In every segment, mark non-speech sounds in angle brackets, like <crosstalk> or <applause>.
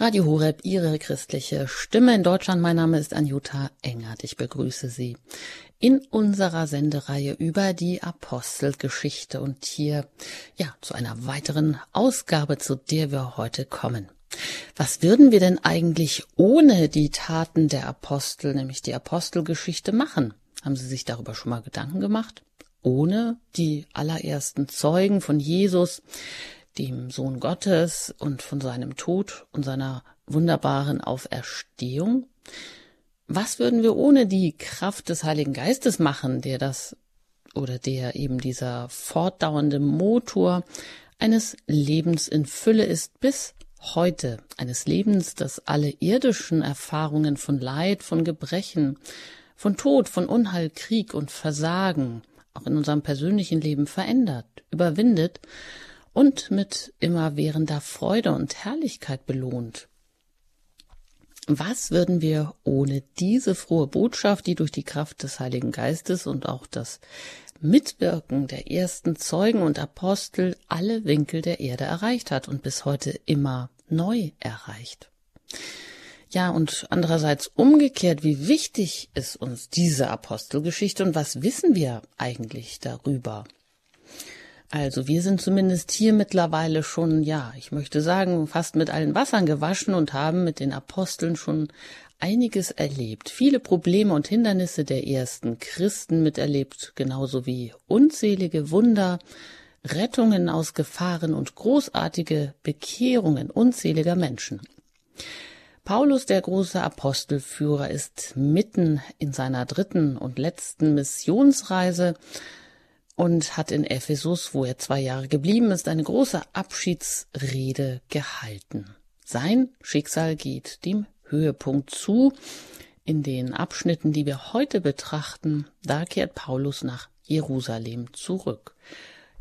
Radio Horeb, Ihre christliche Stimme in Deutschland. Mein Name ist Anjuta Engert. Ich begrüße Sie in unserer Sendereihe über die Apostelgeschichte und hier, ja, zu einer weiteren Ausgabe, zu der wir heute kommen. Was würden wir denn eigentlich ohne die Taten der Apostel, nämlich die Apostelgeschichte machen? Haben Sie sich darüber schon mal Gedanken gemacht? Ohne die allerersten Zeugen von Jesus, dem Sohn Gottes und von seinem Tod und seiner wunderbaren Auferstehung? Was würden wir ohne die Kraft des Heiligen Geistes machen, der das oder der eben dieser fortdauernde Motor eines Lebens in Fülle ist bis heute, eines Lebens, das alle irdischen Erfahrungen von Leid, von Gebrechen, von Tod, von Unheil, Krieg und Versagen auch in unserem persönlichen Leben verändert, überwindet und mit immerwährender Freude und Herrlichkeit belohnt. Was würden wir ohne diese frohe Botschaft, die durch die Kraft des Heiligen Geistes und auch das Mitwirken der ersten Zeugen und Apostel alle Winkel der Erde erreicht hat und bis heute immer neu erreicht? Ja, und andererseits umgekehrt, wie wichtig ist uns diese Apostelgeschichte und was wissen wir eigentlich darüber? Also wir sind zumindest hier mittlerweile schon, ja, ich möchte sagen, fast mit allen Wassern gewaschen und haben mit den Aposteln schon einiges erlebt, viele Probleme und Hindernisse der ersten Christen miterlebt, genauso wie unzählige Wunder, Rettungen aus Gefahren und großartige Bekehrungen unzähliger Menschen. Paulus, der große Apostelführer, ist mitten in seiner dritten und letzten Missionsreise und hat in Ephesus, wo er zwei Jahre geblieben ist, eine große Abschiedsrede gehalten. Sein Schicksal geht dem Höhepunkt zu. In den Abschnitten, die wir heute betrachten, da kehrt Paulus nach Jerusalem zurück.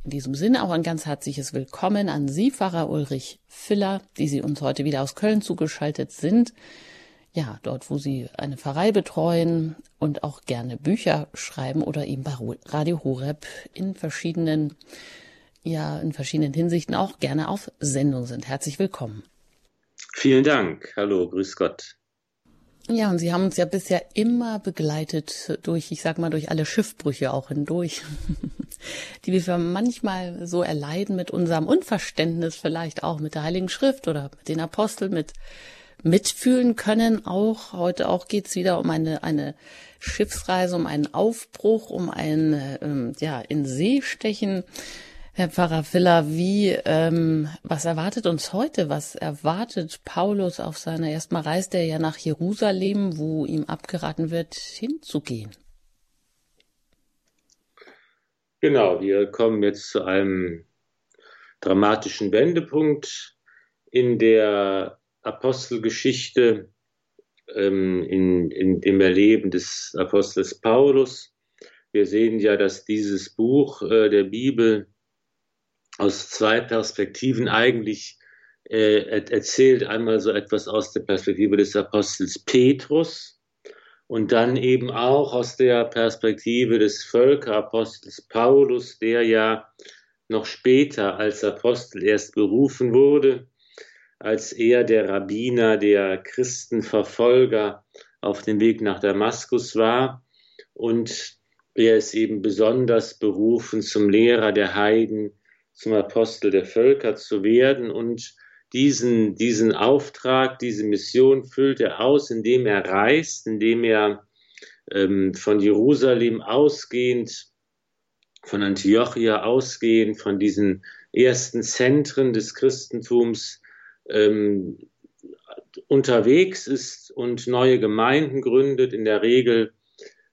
In diesem Sinne auch ein ganz herzliches Willkommen an Sie, Pfarrer Ulrich Filler, die Sie uns heute wieder aus Köln zugeschaltet sind ja, dort, wo Sie eine Pfarrei betreuen und auch gerne Bücher schreiben oder eben bei Radio Horeb in verschiedenen, ja, in verschiedenen Hinsichten auch gerne auf Sendung sind. Herzlich willkommen. Vielen Dank. Hallo, grüß Gott. Ja, und Sie haben uns ja bisher immer begleitet durch, ich sag mal, durch alle Schiffbrüche auch hindurch, <laughs> die wir manchmal so erleiden mit unserem Unverständnis vielleicht auch mit der Heiligen Schrift oder mit den Aposteln, mit mitfühlen können. Auch heute auch geht's wieder um eine eine Schiffsreise, um einen Aufbruch, um ein ähm, ja in See stechen. Herr Pfarrer Filler, wie ähm, was erwartet uns heute? Was erwartet Paulus auf seiner erstmal reist er ja nach Jerusalem, wo ihm abgeraten wird, hinzugehen? Genau, wir kommen jetzt zu einem dramatischen Wendepunkt in der Apostelgeschichte ähm, in, in dem Erleben des Apostels Paulus. Wir sehen ja, dass dieses Buch äh, der Bibel aus zwei Perspektiven eigentlich äh, erzählt. Einmal so etwas aus der Perspektive des Apostels Petrus und dann eben auch aus der Perspektive des Völkerapostels Paulus, der ja noch später als Apostel erst berufen wurde als er der Rabbiner der Christenverfolger auf dem Weg nach Damaskus war. Und er ist eben besonders berufen, zum Lehrer der Heiden, zum Apostel der Völker zu werden. Und diesen, diesen Auftrag, diese Mission füllt er aus, indem er reist, indem er ähm, von Jerusalem ausgehend, von Antiochia ausgehend, von diesen ersten Zentren des Christentums ähm, unterwegs ist und neue Gemeinden gründet. In der Regel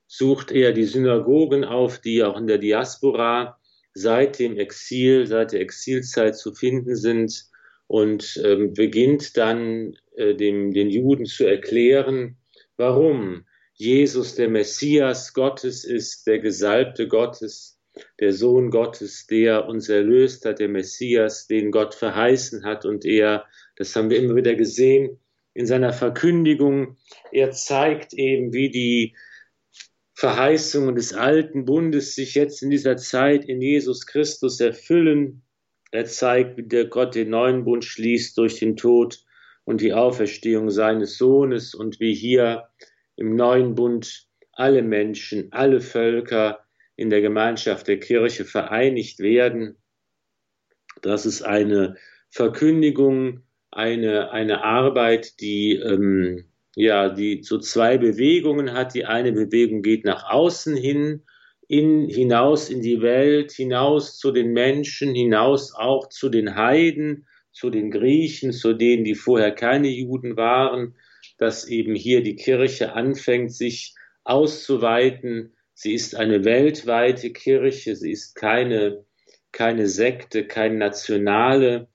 sucht er die Synagogen auf, die auch in der Diaspora seit dem Exil, seit der Exilzeit zu finden sind und ähm, beginnt dann äh, dem, den Juden zu erklären, warum Jesus der Messias Gottes ist, der Gesalbte Gottes, der Sohn Gottes, der uns erlöst hat, der Messias, den Gott verheißen hat und er das haben wir immer wieder gesehen in seiner Verkündigung. Er zeigt eben, wie die Verheißungen des alten Bundes sich jetzt in dieser Zeit in Jesus Christus erfüllen. Er zeigt, wie der Gott den neuen Bund schließt durch den Tod und die Auferstehung seines Sohnes und wie hier im neuen Bund alle Menschen, alle Völker in der Gemeinschaft der Kirche vereinigt werden. Das ist eine Verkündigung, eine, eine Arbeit, die, ähm, ja, die so zwei Bewegungen hat. Die eine Bewegung geht nach außen hin, in, hinaus in die Welt, hinaus zu den Menschen, hinaus auch zu den Heiden, zu den Griechen, zu denen, die vorher keine Juden waren, dass eben hier die Kirche anfängt, sich auszuweiten. Sie ist eine weltweite Kirche, sie ist keine, keine Sekte, keine nationale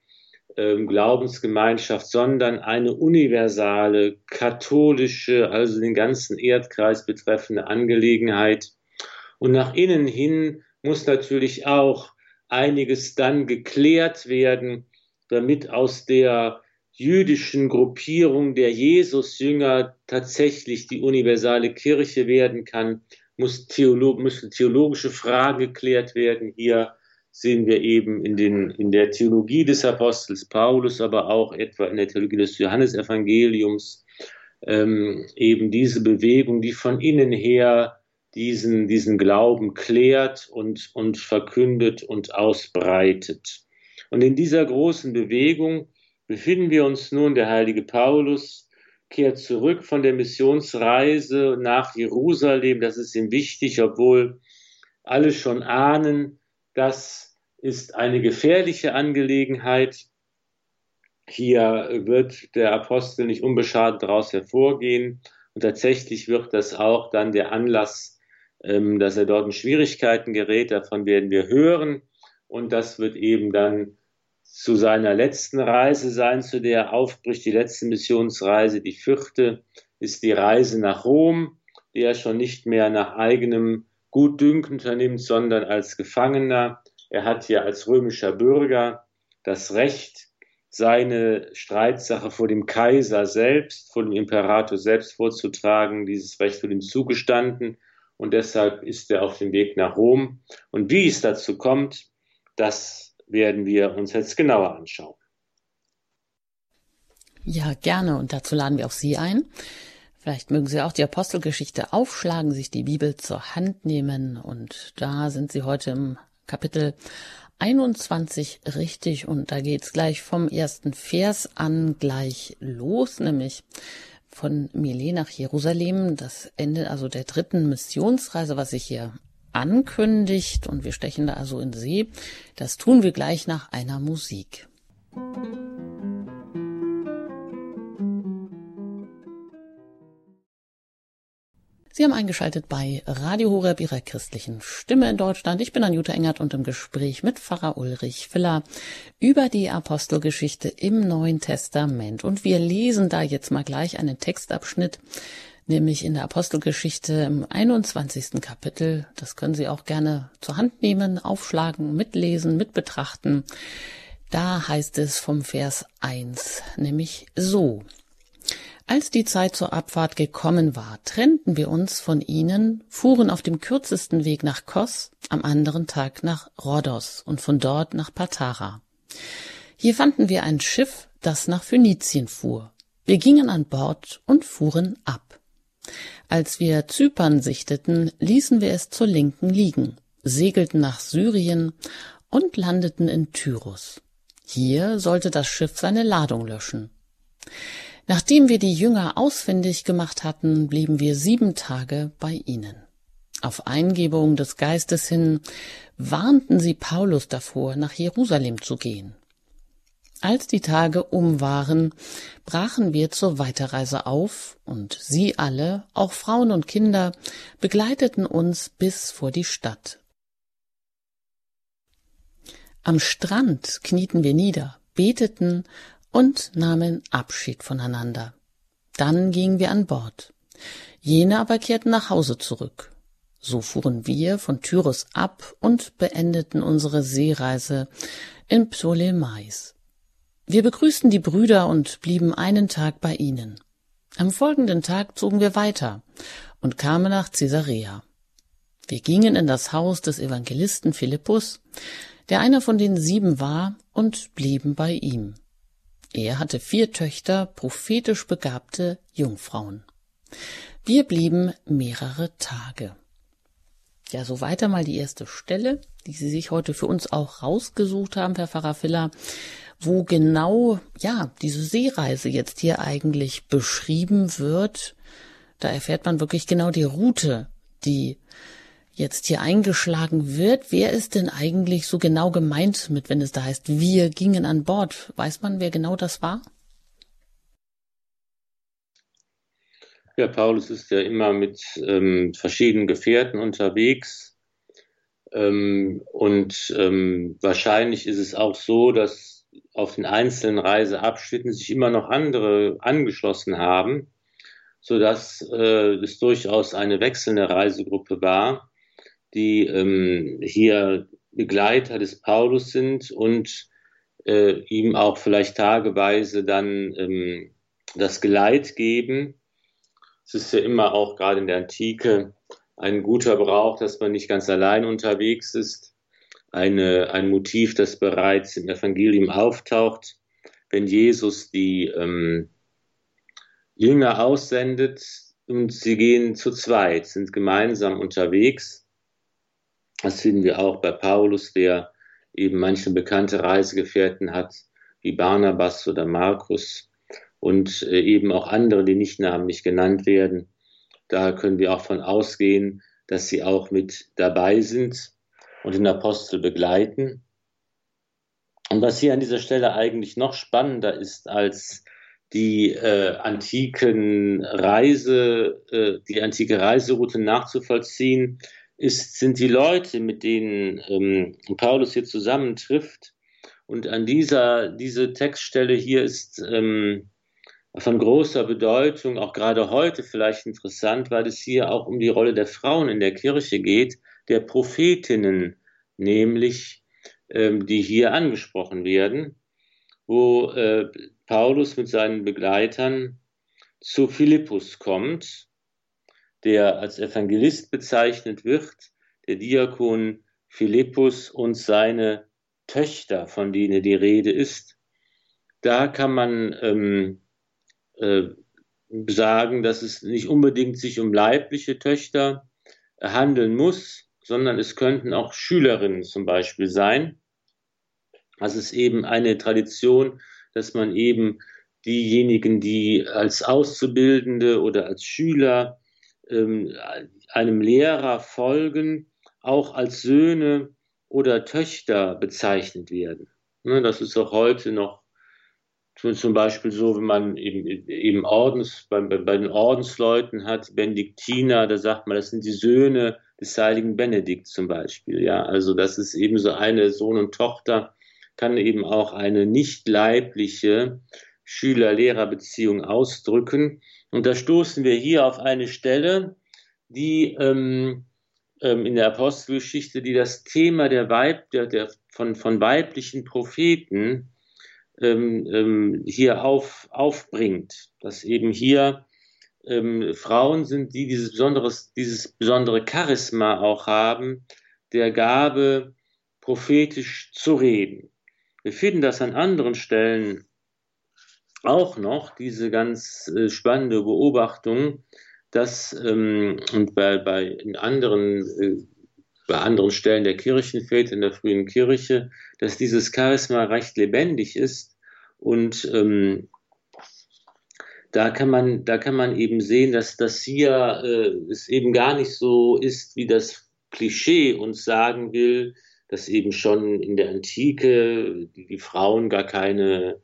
Glaubensgemeinschaft, sondern eine universale, katholische, also den ganzen Erdkreis betreffende Angelegenheit. Und nach innen hin muss natürlich auch einiges dann geklärt werden, damit aus der jüdischen Gruppierung der Jesusjünger tatsächlich die universale Kirche werden kann, muss Theolog müssen theologische Fragen geklärt werden. Hier sehen wir eben in, den, in der Theologie des Apostels Paulus, aber auch etwa in der Theologie des Johannesevangeliums ähm, eben diese Bewegung, die von innen her diesen, diesen Glauben klärt und, und verkündet und ausbreitet. Und in dieser großen Bewegung befinden wir uns nun, der heilige Paulus kehrt zurück von der Missionsreise nach Jerusalem. Das ist ihm wichtig, obwohl alle schon ahnen, das ist eine gefährliche Angelegenheit. Hier wird der Apostel nicht unbeschadet daraus hervorgehen. Und tatsächlich wird das auch dann der Anlass, ähm, dass er dort in Schwierigkeiten gerät. Davon werden wir hören. Und das wird eben dann zu seiner letzten Reise sein, zu der er aufbricht, die letzte Missionsreise, die vierte, ist die Reise nach Rom, die er schon nicht mehr nach eigenem Gutdünken unternimmt, sondern als Gefangener. Er hat hier als römischer Bürger das Recht, seine Streitsache vor dem Kaiser selbst, vor dem Imperator selbst vorzutragen. Dieses Recht wird ihm zugestanden und deshalb ist er auf dem Weg nach Rom. Und wie es dazu kommt, das werden wir uns jetzt genauer anschauen. Ja, gerne. Und dazu laden wir auch Sie ein. Vielleicht mögen Sie auch die Apostelgeschichte aufschlagen, sich die Bibel zur Hand nehmen. Und da sind Sie heute im Kapitel 21 richtig. Und da geht's gleich vom ersten Vers an gleich los, nämlich von Milet nach Jerusalem, das Ende also der dritten Missionsreise, was sich hier ankündigt und wir stechen da also in See. Das tun wir gleich nach einer Musik. Sie haben eingeschaltet bei Radio Horeb Ihrer christlichen Stimme in Deutschland. Ich bin Anjuta Engert und im Gespräch mit Pfarrer Ulrich Filler über die Apostelgeschichte im Neuen Testament. Und wir lesen da jetzt mal gleich einen Textabschnitt, nämlich in der Apostelgeschichte im 21. Kapitel. Das können Sie auch gerne zur Hand nehmen, aufschlagen, mitlesen, mitbetrachten. Da heißt es vom Vers 1, nämlich so. Als die Zeit zur Abfahrt gekommen war, trennten wir uns von ihnen, fuhren auf dem kürzesten Weg nach Kos, am anderen Tag nach Rhodos und von dort nach Patara. Hier fanden wir ein Schiff, das nach Phönizien fuhr. Wir gingen an Bord und fuhren ab. Als wir Zypern sichteten, ließen wir es zur Linken liegen, segelten nach Syrien und landeten in Tyrus. Hier sollte das Schiff seine Ladung löschen. Nachdem wir die Jünger ausfindig gemacht hatten, blieben wir sieben Tage bei ihnen. Auf Eingebung des Geistes hin warnten sie Paulus davor, nach Jerusalem zu gehen. Als die Tage um waren, brachen wir zur Weiterreise auf, und sie alle, auch Frauen und Kinder, begleiteten uns bis vor die Stadt. Am Strand knieten wir nieder, beteten und nahmen Abschied voneinander. Dann gingen wir an Bord. Jene aber kehrten nach Hause zurück. So fuhren wir von Tyrus ab und beendeten unsere Seereise in Ptolemais. Wir begrüßten die Brüder und blieben einen Tag bei ihnen. Am folgenden Tag zogen wir weiter und kamen nach Caesarea. Wir gingen in das Haus des Evangelisten Philippus, der einer von den sieben war, und blieben bei ihm. Er hatte vier Töchter, prophetisch begabte Jungfrauen. Wir blieben mehrere Tage. Ja, so weiter mal die erste Stelle, die Sie sich heute für uns auch rausgesucht haben, Herr Pfarrer Filler, wo genau, ja, diese Seereise jetzt hier eigentlich beschrieben wird. Da erfährt man wirklich genau die Route, die jetzt hier eingeschlagen wird. Wer ist denn eigentlich so genau gemeint mit, wenn es da heißt, wir gingen an Bord? Weiß man, wer genau das war? Ja, Paulus ist ja immer mit ähm, verschiedenen Gefährten unterwegs. Ähm, und ähm, wahrscheinlich ist es auch so, dass auf den einzelnen Reiseabschnitten sich immer noch andere angeschlossen haben, sodass äh, es durchaus eine wechselnde Reisegruppe war, die ähm, hier Begleiter des Paulus sind und äh, ihm auch vielleicht tageweise dann ähm, das Geleit geben es ist ja immer auch gerade in der Antike ein guter Brauch, dass man nicht ganz allein unterwegs ist. Eine, ein Motiv, das bereits im Evangelium auftaucht, wenn Jesus die ähm, Jünger aussendet und sie gehen zu zweit, sind gemeinsam unterwegs. Das finden wir auch bei Paulus, der eben manche bekannte Reisegefährten hat, wie Barnabas oder Markus und äh, eben auch andere, die nicht namentlich genannt werden. Da können wir auch von ausgehen, dass sie auch mit dabei sind und den Apostel begleiten. Und was hier an dieser Stelle eigentlich noch spannender ist als die äh, antiken Reise, äh, die antike Reiseroute nachzuvollziehen, ist, sind die Leute, mit denen ähm, Paulus hier zusammentrifft. Und an dieser, diese Textstelle hier ist ähm, von großer Bedeutung, auch gerade heute vielleicht interessant, weil es hier auch um die Rolle der Frauen in der Kirche geht, der Prophetinnen, nämlich ähm, die hier angesprochen werden, wo äh, Paulus mit seinen Begleitern zu Philippus kommt, der als Evangelist bezeichnet wird, der Diakon Philippus und seine Töchter, von denen die Rede ist. Da kann man ähm, äh, sagen, dass es nicht unbedingt sich um leibliche Töchter handeln muss, sondern es könnten auch Schülerinnen zum Beispiel sein. Das ist eben eine Tradition, dass man eben diejenigen, die als Auszubildende oder als Schüler ähm, einem Lehrer folgen, auch als Söhne oder Töchter bezeichnet werden. Ne, das ist auch heute noch zum Beispiel so, wenn man eben, Ordens, bei, bei den Ordensleuten hat, Benediktiner, da sagt man, das sind die Söhne des heiligen Benedikt zum Beispiel. Ja, also das ist eben so eine Sohn und Tochter, kann eben auch eine nicht leibliche Schüler-Lehrer-Beziehung ausdrücken. Und da stoßen wir hier auf eine Stelle, die ähm, ähm, in der Apostelgeschichte, die das Thema der Weib, der, der von, von weiblichen Propheten ähm, ähm, hier auf, aufbringt, dass eben hier ähm, Frauen sind, die dieses, besonderes, dieses besondere Charisma auch haben, der Gabe, prophetisch zu reden. Wir finden das an anderen Stellen auch noch, diese ganz äh, spannende Beobachtung, dass ähm, und bei, bei in anderen äh, bei anderen Stellen der Kirchenväter in der frühen Kirche, dass dieses Charisma recht lebendig ist und ähm, da kann man, da kann man eben sehen, dass das hier äh, es eben gar nicht so ist, wie das Klischee uns sagen will, dass eben schon in der Antike die, die Frauen gar keine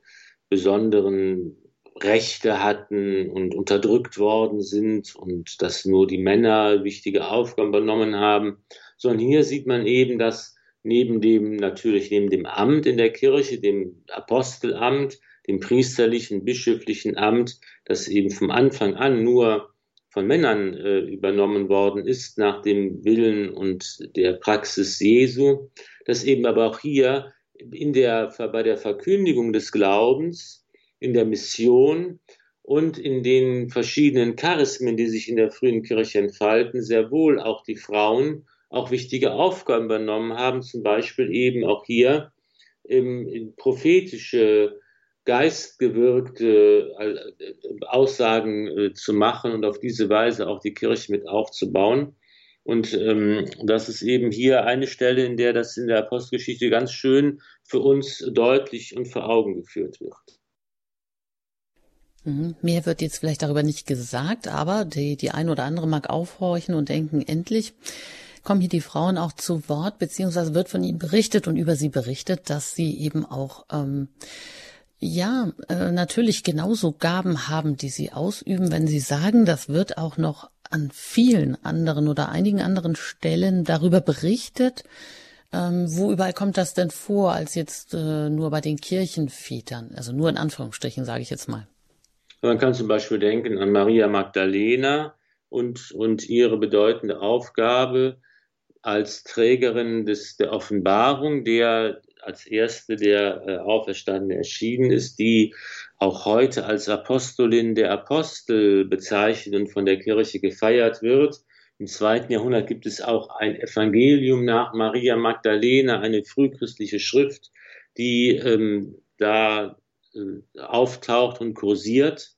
besonderen Rechte hatten und unterdrückt worden sind und dass nur die Männer wichtige Aufgaben übernommen haben, sondern hier sieht man eben, dass neben dem, natürlich neben dem Amt in der Kirche, dem Apostelamt, dem priesterlichen, bischöflichen Amt, das eben vom Anfang an nur von Männern äh, übernommen worden ist, nach dem Willen und der Praxis Jesu, dass eben aber auch hier in der, bei der Verkündigung des Glaubens, in der Mission und in den verschiedenen Charismen, die sich in der frühen Kirche entfalten, sehr wohl auch die Frauen auch wichtige Aufgaben übernommen haben, zum Beispiel eben auch hier ähm, prophetische geistgewirkte äh, Aussagen äh, zu machen und auf diese Weise auch die Kirche mit aufzubauen. Und ähm, das ist eben hier eine Stelle, in der das in der Apostelgeschichte ganz schön für uns deutlich und vor Augen geführt wird. Mhm. Mehr wird jetzt vielleicht darüber nicht gesagt, aber die, die ein oder andere mag aufhorchen und denken, endlich kommen hier die Frauen auch zu Wort, beziehungsweise wird von ihnen berichtet und über sie berichtet, dass sie eben auch ähm, ja, äh, natürlich genauso Gaben haben, die sie ausüben, wenn sie sagen, das wird auch noch an vielen anderen oder einigen anderen Stellen darüber berichtet. Ähm, wo überall kommt das denn vor, als jetzt äh, nur bei den Kirchenvätern? Also nur in Anführungsstrichen, sage ich jetzt mal. Man kann zum Beispiel denken an Maria Magdalena und, und ihre bedeutende Aufgabe als Trägerin des, der Offenbarung, der als erste der äh, Auferstandene erschienen ist, die auch heute als Apostolin der Apostel bezeichnet und von der Kirche gefeiert wird. Im zweiten Jahrhundert gibt es auch ein Evangelium nach Maria Magdalena, eine frühchristliche Schrift, die ähm, da äh, auftaucht und kursiert.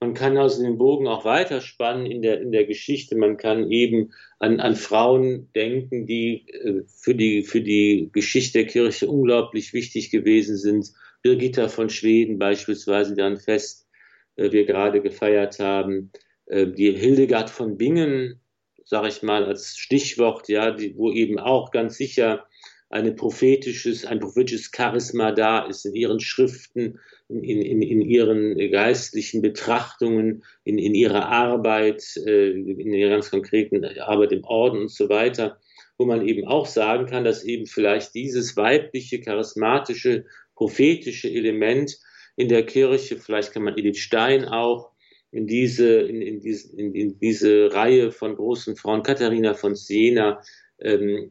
Man kann also den Bogen auch weiterspannen in der, in der Geschichte. Man kann eben an, an Frauen denken, die äh, für, die, für die Geschichte der Kirche unglaublich wichtig gewesen sind. Birgitta von Schweden beispielsweise, deren Fest äh, wir gerade gefeiert haben. Äh, die Hildegard von Bingen, sage ich mal als Stichwort, ja, die, wo eben auch ganz sicher eine prophetisches, ein prophetisches Charisma da ist in ihren Schriften, in, in, in ihren geistlichen Betrachtungen, in, in ihrer Arbeit, äh, in ihrer ganz konkreten Arbeit im Orden und so weiter, wo man eben auch sagen kann, dass eben vielleicht dieses weibliche, charismatische, prophetische Element in der Kirche, vielleicht kann man Edith Stein auch in diese, in, in, diese, in, in diese Reihe von großen Frauen, Katharina von Siena, ähm,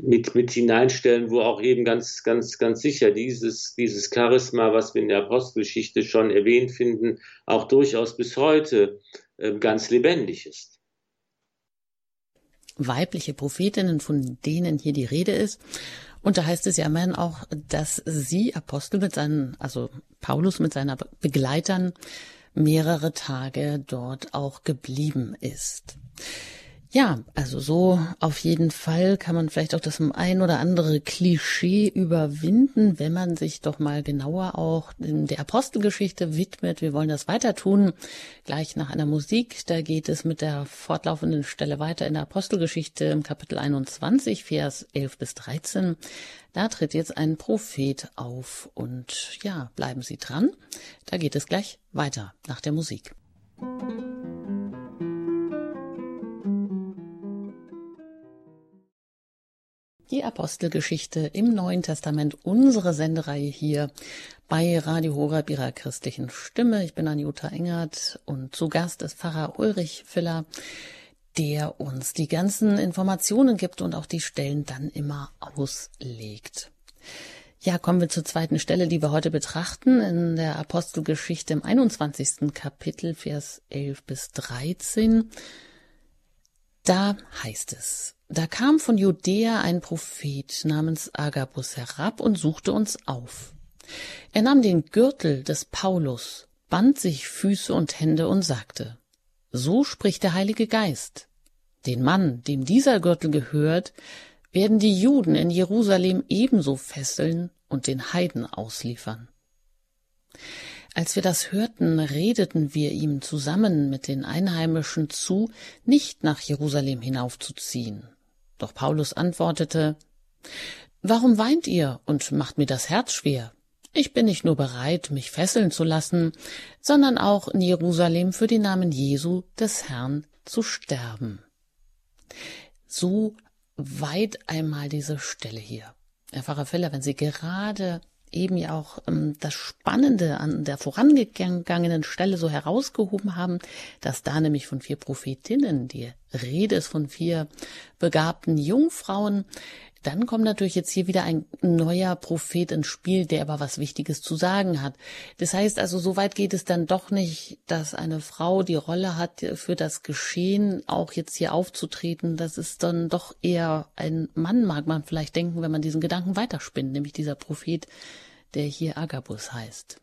mit, mit hineinstellen, wo auch eben ganz, ganz, ganz sicher dieses, dieses Charisma, was wir in der Apostelgeschichte schon erwähnt finden, auch durchaus bis heute äh, ganz lebendig ist. Weibliche Prophetinnen, von denen hier die Rede ist. Und da heißt es ja immerhin auch, dass sie Apostel mit seinen, also Paulus mit seiner Begleitern mehrere Tage dort auch geblieben ist. Ja, also so auf jeden Fall kann man vielleicht auch das ein oder andere Klischee überwinden, wenn man sich doch mal genauer auch der Apostelgeschichte widmet. Wir wollen das weiter tun, gleich nach einer Musik. Da geht es mit der fortlaufenden Stelle weiter in der Apostelgeschichte im Kapitel 21, Vers 11 bis 13. Da tritt jetzt ein Prophet auf und ja, bleiben Sie dran. Da geht es gleich weiter nach der Musik. Musik die Apostelgeschichte im Neuen Testament, unsere Sendereihe hier bei Radio Horeb ihrer christlichen Stimme. Ich bin Anjuta Engert und zu Gast ist Pfarrer Ulrich Filler, der uns die ganzen Informationen gibt und auch die Stellen dann immer auslegt. Ja, kommen wir zur zweiten Stelle, die wir heute betrachten, in der Apostelgeschichte im 21. Kapitel, Vers 11 bis 13. Da heißt es, da kam von Judäa ein Prophet namens Agabus herab und suchte uns auf. Er nahm den Gürtel des Paulus, band sich Füße und Hände und sagte, So spricht der Heilige Geist. Den Mann, dem dieser Gürtel gehört, werden die Juden in Jerusalem ebenso fesseln und den Heiden ausliefern. Als wir das hörten, redeten wir ihm zusammen mit den Einheimischen zu, nicht nach Jerusalem hinaufzuziehen. Doch Paulus antwortete Warum weint ihr und macht mir das Herz schwer? Ich bin nicht nur bereit, mich fesseln zu lassen, sondern auch in Jerusalem für den Namen Jesu des Herrn zu sterben. So weit einmal diese Stelle hier. Herr Pfarrer Feller, wenn Sie gerade eben ja auch ähm, das Spannende an der vorangegangenen Stelle so herausgehoben haben, dass da nämlich von vier Prophetinnen die Rede ist von vier begabten Jungfrauen. Dann kommt natürlich jetzt hier wieder ein neuer Prophet ins Spiel, der aber was Wichtiges zu sagen hat. Das heißt also, so weit geht es dann doch nicht, dass eine Frau die Rolle hat, für das Geschehen auch jetzt hier aufzutreten. Das ist dann doch eher ein Mann, mag man vielleicht denken, wenn man diesen Gedanken weiterspinnt, nämlich dieser Prophet der hier Agabus heißt.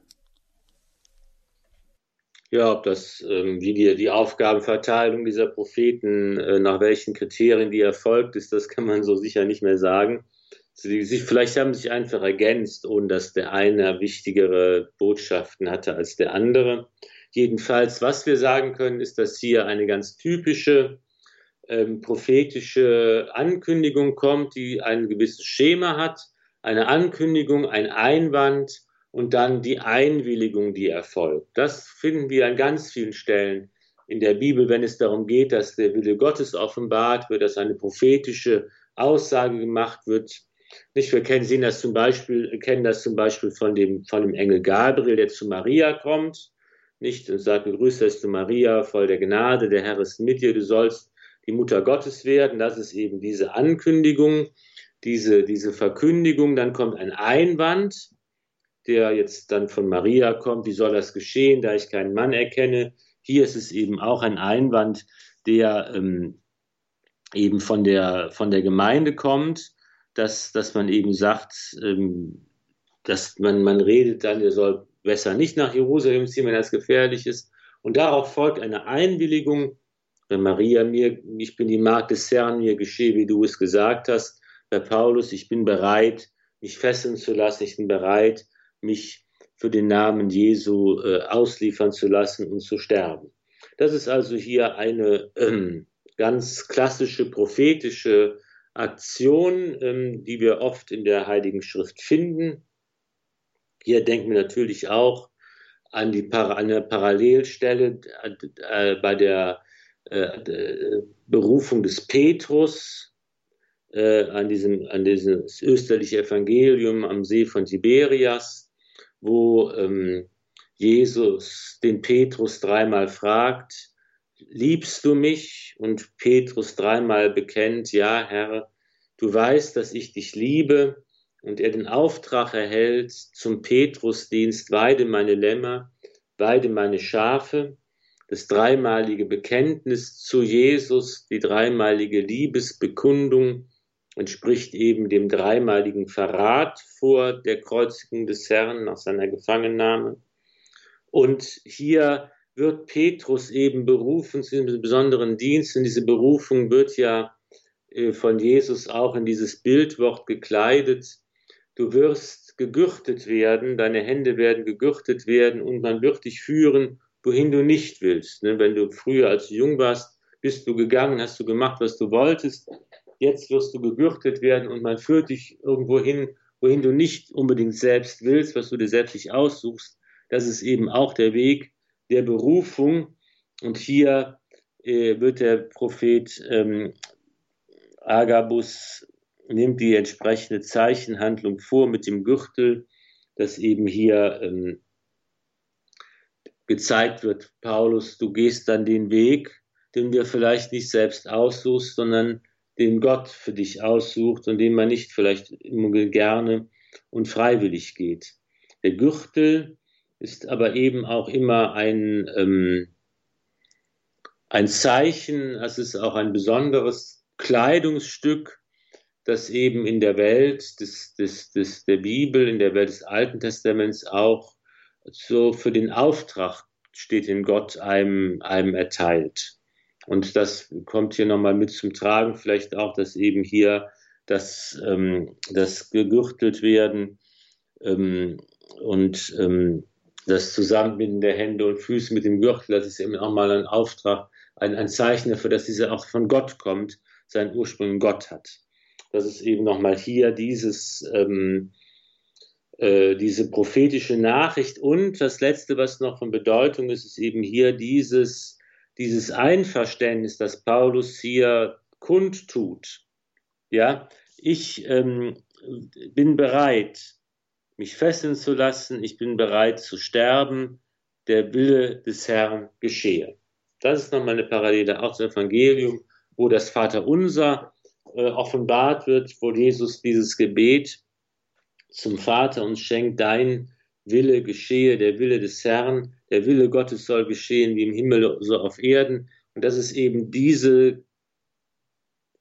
Ja, ob das, ähm, wie die, die Aufgabenverteilung dieser Propheten, äh, nach welchen Kriterien die erfolgt ist, das kann man so sicher nicht mehr sagen. Sie, sie, vielleicht haben sie sich einfach ergänzt, ohne dass der eine wichtigere Botschaften hatte als der andere. Jedenfalls, was wir sagen können, ist, dass hier eine ganz typische ähm, prophetische Ankündigung kommt, die ein gewisses Schema hat, eine Ankündigung, ein Einwand und dann die Einwilligung, die erfolgt. Das finden wir an ganz vielen Stellen in der Bibel, wenn es darum geht, dass der Wille Gottes offenbart wird, dass eine prophetische Aussage gemacht wird. Nicht, wir kennen, sehen das zum Beispiel, kennen das zum Beispiel von dem, von dem Engel Gabriel, der zu Maria kommt nicht und sagt, begrüßt seist du Maria, voll der Gnade, der Herr ist mit dir, du sollst die Mutter Gottes werden. Das ist eben diese Ankündigung, diese, diese Verkündigung. Dann kommt ein Einwand, der jetzt dann von Maria kommt. Wie soll das geschehen, da ich keinen Mann erkenne? Hier ist es eben auch ein Einwand, der ähm, eben von der, von der Gemeinde kommt, dass, dass man eben sagt, ähm, dass man, man redet dann, er soll besser nicht nach Jerusalem ziehen, wenn das gefährlich ist. Und darauf folgt eine Einwilligung, wenn Maria mir, ich bin die Magd des Herrn, mir geschehe, wie du es gesagt hast. Bei Paulus, ich bin bereit, mich fesseln zu lassen, ich bin bereit, mich für den Namen Jesu äh, ausliefern zu lassen und zu sterben. Das ist also hier eine ähm, ganz klassische prophetische Aktion, ähm, die wir oft in der Heiligen Schrift finden. Hier denken wir natürlich auch an die Par eine Parallelstelle äh, bei der äh, Berufung des Petrus äh, an diesem an dieses österliche Evangelium am See von Tiberias, wo ähm, Jesus den Petrus dreimal fragt, liebst du mich? Und Petrus dreimal bekennt, ja, Herr, du weißt, dass ich dich liebe und er den Auftrag erhält zum Petrusdienst, weide meine Lämmer, weide meine Schafe, das dreimalige Bekenntnis zu Jesus, die dreimalige Liebesbekundung entspricht eben dem dreimaligen Verrat vor der Kreuzigung des Herrn nach seiner Gefangennahme. Und hier wird Petrus eben berufen zu einem besonderen Dienst und diese Berufung wird ja äh, von Jesus auch in dieses Bildwort gekleidet, Du wirst gegürtet werden, deine Hände werden gegürtet werden und man wird dich führen, wohin du nicht willst. Ne? Wenn du früher, als jung warst, bist du gegangen, hast du gemacht, was du wolltest. Jetzt wirst du gegürtet werden und man führt dich irgendwo hin, wohin du nicht unbedingt selbst willst, was du dir selbst nicht aussuchst. Das ist eben auch der Weg der Berufung. Und hier äh, wird der Prophet ähm, Agabus nimmt die entsprechende Zeichenhandlung vor mit dem Gürtel, dass eben hier ähm, gezeigt wird, Paulus, du gehst dann den Weg, den wir vielleicht nicht selbst aussuchst, sondern den Gott für dich aussucht und den man nicht vielleicht immer gerne und freiwillig geht. Der Gürtel ist aber eben auch immer ein, ähm, ein Zeichen, es ist auch ein besonderes Kleidungsstück, dass eben in der Welt des, des, des, der Bibel, in der Welt des Alten Testaments auch so für den Auftrag steht, den Gott einem, einem erteilt. Und das kommt hier nochmal mit zum Tragen, vielleicht auch, dass eben hier das, ähm, das gegürtelt werden ähm, und ähm, das Zusammenbinden der Hände und Füße mit dem Gürtel, das ist eben auch mal ein Auftrag, ein, ein Zeichen dafür, dass dieser auch von Gott kommt, seinen Ursprung in Gott hat. Dass es eben nochmal hier dieses, ähm, äh, diese prophetische Nachricht. Und das Letzte, was noch von Bedeutung ist, ist eben hier dieses, dieses Einverständnis, das Paulus hier kundtut. Ja, ich ähm, bin bereit, mich fesseln zu lassen, ich bin bereit zu sterben, der Wille des Herrn geschehe. Das ist nochmal eine Parallele auch zum Evangelium, wo das Vaterunser äh, offenbart wird, wo Jesus dieses Gebet zum Vater uns schenkt, dein Wille geschehe, der Wille des Herrn, der Wille Gottes soll geschehen wie im Himmel so auf Erden. Und das ist eben diese,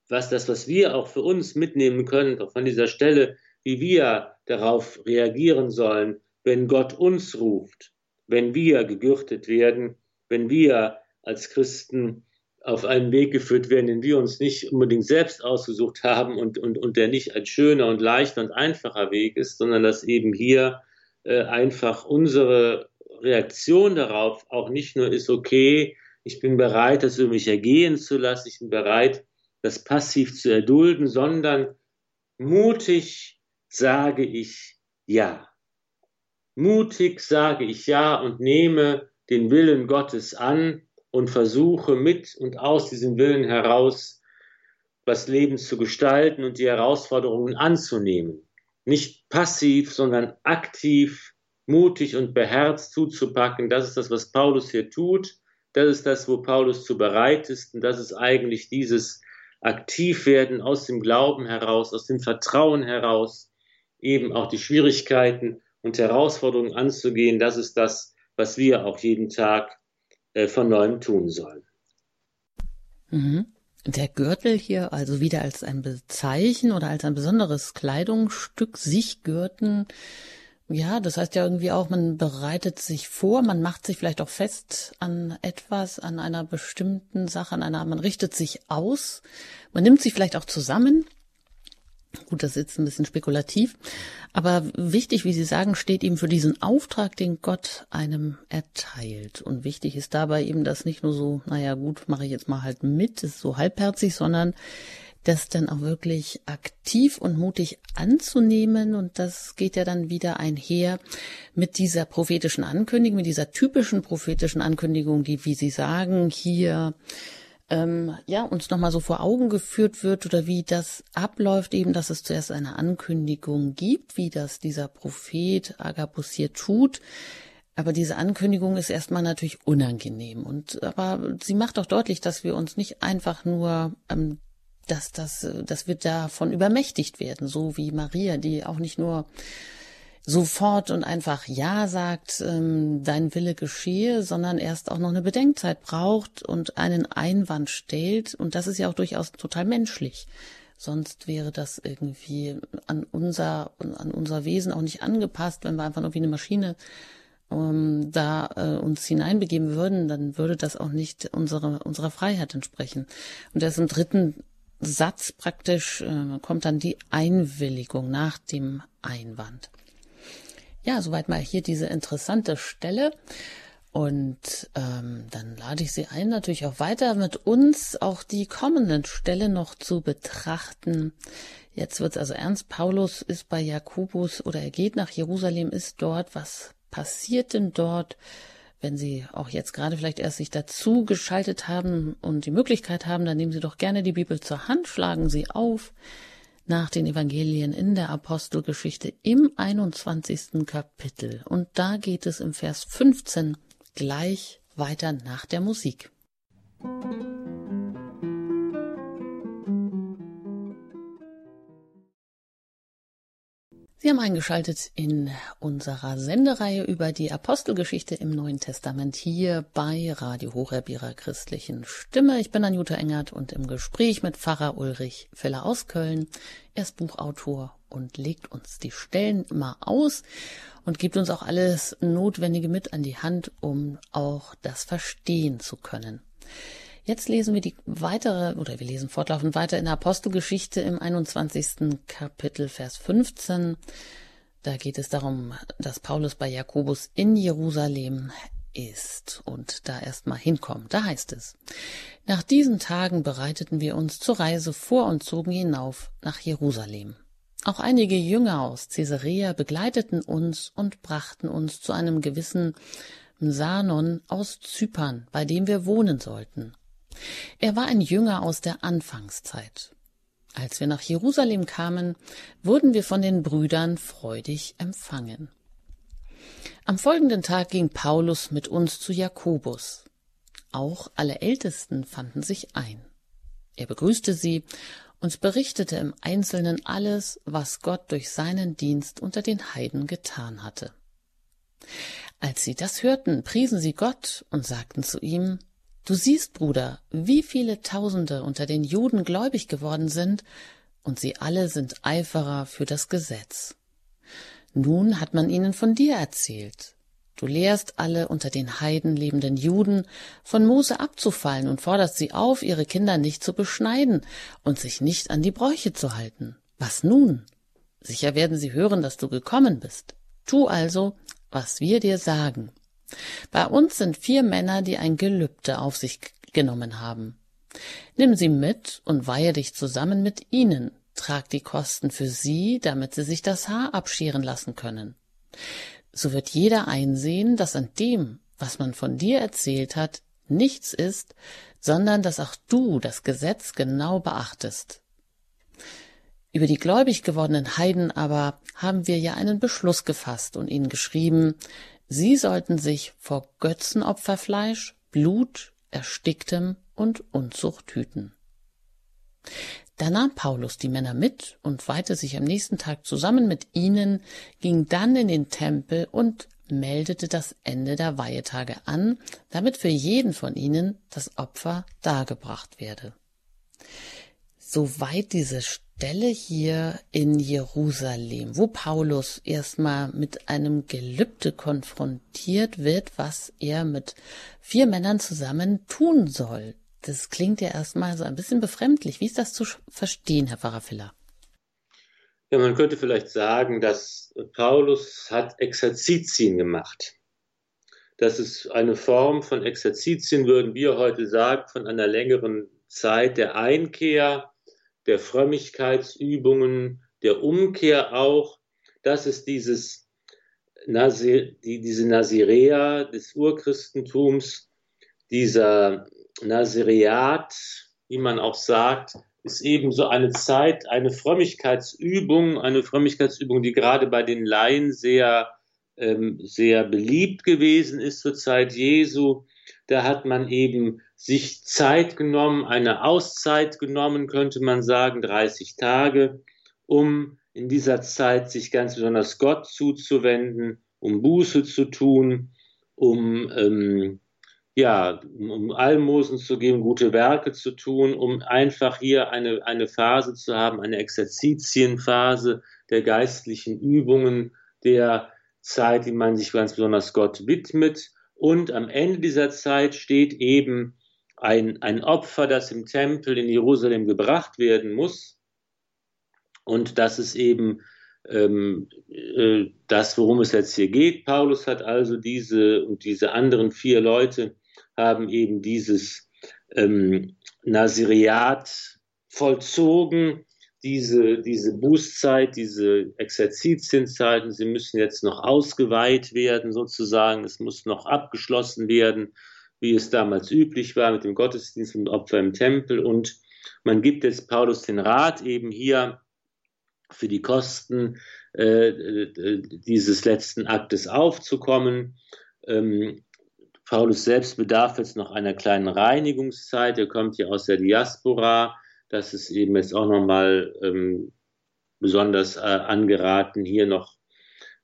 was das, was wir auch für uns mitnehmen können, auch von dieser Stelle, wie wir darauf reagieren sollen, wenn Gott uns ruft, wenn wir gegürtet werden, wenn wir als Christen auf einen Weg geführt werden, den wir uns nicht unbedingt selbst ausgesucht haben und, und, und der nicht ein schöner und leichter und einfacher Weg ist, sondern dass eben hier äh, einfach unsere Reaktion darauf auch nicht nur ist, okay, ich bin bereit, das über mich ergehen zu lassen, ich bin bereit, das passiv zu erdulden, sondern mutig sage ich ja. Mutig sage ich ja und nehme den Willen Gottes an und versuche mit und aus diesem Willen heraus das Leben zu gestalten und die Herausforderungen anzunehmen. Nicht passiv, sondern aktiv, mutig und beherzt zuzupacken. Das ist das, was Paulus hier tut. Das ist das, wo Paulus zu bereit ist. Und das ist eigentlich dieses Aktivwerden aus dem Glauben heraus, aus dem Vertrauen heraus, eben auch die Schwierigkeiten und Herausforderungen anzugehen, das ist das, was wir auch jeden Tag äh, von neuem tun sollen. Mhm. Der Gürtel hier also wieder als ein Bezeichen oder als ein besonderes Kleidungsstück sich gürten. Ja, das heißt ja irgendwie auch, man bereitet sich vor, man macht sich vielleicht auch fest an etwas, an einer bestimmten Sache, an einer, man richtet sich aus, man nimmt sich vielleicht auch zusammen Gut, das ist jetzt ein bisschen spekulativ, aber wichtig, wie Sie sagen, steht eben für diesen Auftrag, den Gott einem erteilt. Und wichtig ist dabei eben, dass nicht nur so, naja gut, mache ich jetzt mal halt mit, ist so halbherzig, sondern das dann auch wirklich aktiv und mutig anzunehmen. Und das geht ja dann wieder einher mit dieser prophetischen Ankündigung, mit dieser typischen prophetischen Ankündigung, die, wie Sie sagen, hier ähm, ja, uns nochmal so vor Augen geführt wird oder wie das abläuft, eben, dass es zuerst eine Ankündigung gibt, wie das dieser Prophet Agabus hier tut. Aber diese Ankündigung ist erstmal natürlich unangenehm. Und aber sie macht auch deutlich, dass wir uns nicht einfach nur ähm, dass, dass, dass wir davon übermächtigt werden, so wie Maria, die auch nicht nur sofort und einfach Ja sagt, ähm, dein Wille geschehe, sondern erst auch noch eine Bedenkzeit braucht und einen Einwand stellt. Und das ist ja auch durchaus total menschlich. Sonst wäre das irgendwie an unser, an unser Wesen auch nicht angepasst, wenn wir einfach nur wie eine Maschine ähm, da äh, uns hineinbegeben würden, dann würde das auch nicht unsere, unserer Freiheit entsprechen. Und erst im dritten Satz praktisch äh, kommt dann die Einwilligung nach dem Einwand. Ja, soweit mal hier diese interessante Stelle. Und ähm, dann lade ich Sie ein, natürlich auch weiter mit uns auch die kommenden Stelle noch zu betrachten. Jetzt wird es also ernst. Paulus ist bei Jakobus oder er geht nach Jerusalem, ist dort. Was passiert denn dort? Wenn Sie auch jetzt gerade vielleicht erst sich dazu geschaltet haben und die Möglichkeit haben, dann nehmen Sie doch gerne die Bibel zur Hand, schlagen Sie auf nach den Evangelien in der Apostelgeschichte im 21. Kapitel. Und da geht es im Vers 15 gleich weiter nach der Musik. Sie haben eingeschaltet in unserer Sendereihe über die Apostelgeschichte im Neuen Testament hier bei Radio Horeb ihrer christlichen Stimme. Ich bin Anjuta Engert und im Gespräch mit Pfarrer Ulrich Feller aus Köln. Er ist Buchautor und legt uns die Stellen immer aus und gibt uns auch alles Notwendige mit an die Hand, um auch das verstehen zu können. Jetzt lesen wir die weitere, oder wir lesen fortlaufend weiter in der Apostelgeschichte im 21. Kapitel, Vers 15. Da geht es darum, dass Paulus bei Jakobus in Jerusalem ist und da erstmal hinkommt. Da heißt es, nach diesen Tagen bereiteten wir uns zur Reise vor und zogen hinauf nach Jerusalem. Auch einige Jünger aus Caesarea begleiteten uns und brachten uns zu einem gewissen Sanon aus Zypern, bei dem wir wohnen sollten. Er war ein Jünger aus der Anfangszeit. Als wir nach Jerusalem kamen, wurden wir von den Brüdern freudig empfangen. Am folgenden Tag ging Paulus mit uns zu Jakobus. Auch alle Ältesten fanden sich ein. Er begrüßte sie und berichtete im Einzelnen alles, was Gott durch seinen Dienst unter den Heiden getan hatte. Als sie das hörten, priesen sie Gott und sagten zu ihm Du siehst, Bruder, wie viele Tausende unter den Juden gläubig geworden sind, und sie alle sind Eiferer für das Gesetz. Nun hat man ihnen von dir erzählt. Du lehrst alle unter den Heiden lebenden Juden, von Mose abzufallen und forderst sie auf, ihre Kinder nicht zu beschneiden und sich nicht an die Bräuche zu halten. Was nun? Sicher werden sie hören, dass du gekommen bist. Tu also, was wir dir sagen. Bei uns sind vier Männer, die ein Gelübde auf sich genommen haben. Nimm sie mit und weihe dich zusammen mit ihnen, trag die Kosten für sie, damit sie sich das Haar abscheren lassen können. So wird jeder einsehen, dass an dem, was man von dir erzählt hat, nichts ist, sondern dass auch du das Gesetz genau beachtest. Über die gläubig gewordenen Heiden aber haben wir ja einen Beschluss gefasst und ihnen geschrieben, sie sollten sich vor Götzenopferfleisch, Blut, Ersticktem und Unzucht hüten. Da nahm Paulus die Männer mit und weihte sich am nächsten Tag zusammen mit ihnen, ging dann in den Tempel und meldete das Ende der Weihetage an, damit für jeden von ihnen das Opfer dargebracht werde. Soweit diese Stelle hier in Jerusalem, wo Paulus erstmal mit einem Gelübde konfrontiert wird, was er mit vier Männern zusammen tun soll. Das klingt ja erstmal so ein bisschen befremdlich. Wie ist das zu verstehen, Herr Pfarrer Filler? Ja, man könnte vielleicht sagen, dass Paulus hat Exerzitien gemacht. Das ist eine Form von Exerzitien, würden wir heute sagen, von einer längeren Zeit der Einkehr, der Frömmigkeitsübungen, der Umkehr auch. Das ist dieses diese Nazirea des Urchristentums, dieser Nazireat, wie man auch sagt, ist eben so eine Zeit, eine Frömmigkeitsübung, eine Frömmigkeitsübung, die gerade bei den Laien sehr, ähm, sehr beliebt gewesen ist zur Zeit Jesu. Da hat man eben sich Zeit genommen, eine Auszeit genommen, könnte man sagen, 30 Tage, um in dieser Zeit sich ganz besonders Gott zuzuwenden, um Buße zu tun, um ähm, ja, um Almosen zu geben, gute Werke zu tun, um einfach hier eine, eine Phase zu haben, eine Exerzitienphase der geistlichen Übungen, der Zeit, die man sich ganz besonders Gott widmet. Und am Ende dieser Zeit steht eben ein, ein Opfer, das im Tempel in Jerusalem gebracht werden muss. Und das ist eben ähm, äh, das, worum es jetzt hier geht. Paulus hat also diese und diese anderen vier Leute haben eben dieses ähm, Nasiriat vollzogen, diese, diese Bußzeit, diese Exerzitienzeiten, sie müssen jetzt noch ausgeweiht werden sozusagen, es muss noch abgeschlossen werden, wie es damals üblich war mit dem Gottesdienst und Opfer im Tempel und man gibt jetzt Paulus den Rat eben hier für die Kosten äh, äh dieses letzten Aktes aufzukommen. Ähm, Paulus selbst bedarf jetzt noch einer kleinen Reinigungszeit. Er kommt ja aus der Diaspora. Das ist eben jetzt auch nochmal ähm, besonders äh, angeraten, hier noch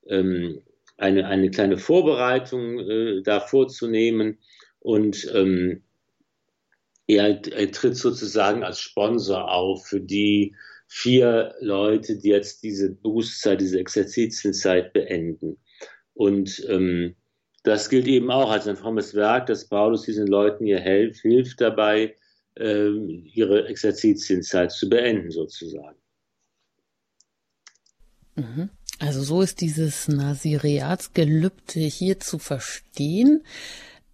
ähm, eine, eine kleine Vorbereitung äh, da vorzunehmen. Und ähm, er, er tritt sozusagen als Sponsor auf für die vier Leute, die jetzt diese Bußzeit, diese Exerzitienzeit beenden. Und ähm, das gilt eben auch als ein frommes Werk, dass Paulus diesen Leuten hier hilft, hilft dabei, ihre Exerzitienzeit zu beenden, sozusagen. Mhm. Also so ist dieses Nazireatsgelübde hier zu verstehen.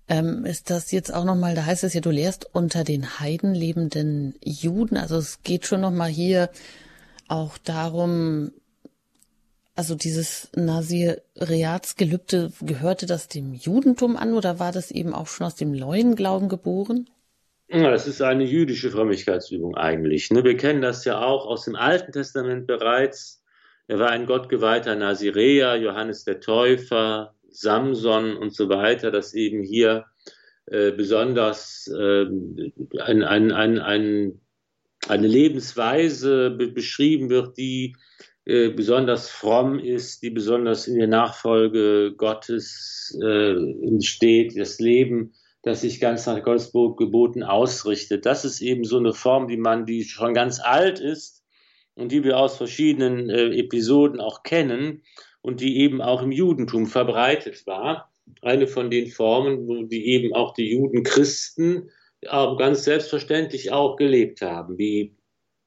Ähm, ist das jetzt auch nochmal, da heißt es ja, du lehrst unter den Heiden lebenden Juden. Also es geht schon nochmal hier auch darum, also dieses Nasiriatsgelübde, gehörte das dem Judentum an oder war das eben auch schon aus dem neuen Glauben geboren? Ja, das ist eine jüdische Frömmigkeitsübung eigentlich. Ne? Wir kennen das ja auch aus dem Alten Testament bereits. Er war ein gottgeweihter Nazireer, Johannes der Täufer, Samson und so weiter, dass eben hier äh, besonders äh, ein, ein, ein, ein, eine Lebensweise be beschrieben wird, die äh, besonders fromm ist, die besonders in der Nachfolge Gottes äh, steht, das Leben, das sich ganz nach Gottes Geboten ausrichtet. Das ist eben so eine Form, die man, die schon ganz alt ist, und die wir aus verschiedenen äh, Episoden auch kennen und die eben auch im Judentum verbreitet war. Eine von den Formen, wo die eben auch die Juden Christen ganz selbstverständlich auch gelebt haben, wie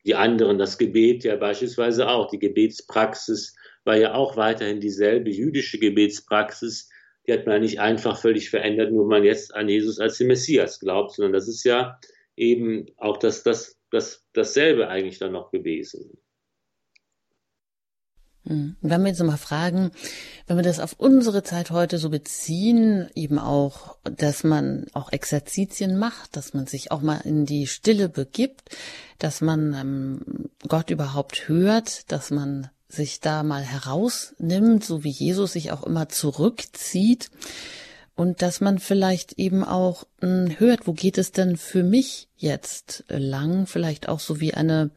die anderen, das Gebet ja beispielsweise auch, die Gebetspraxis war ja auch weiterhin dieselbe jüdische Gebetspraxis, die hat man nicht einfach völlig verändert, nur man jetzt an Jesus als den Messias glaubt, sondern das ist ja eben auch das, das, das, dasselbe eigentlich dann noch gewesen. Hm. Wenn wir jetzt mal fragen, wenn wir das auf unsere Zeit heute so beziehen, eben auch, dass man auch Exerzitien macht, dass man sich auch mal in die Stille begibt, dass man ähm, Gott überhaupt hört, dass man sich da mal herausnimmt, so wie Jesus sich auch immer zurückzieht und dass man vielleicht eben auch mh, hm, hört, wo geht es denn für mich jetzt lang, vielleicht auch so wie eine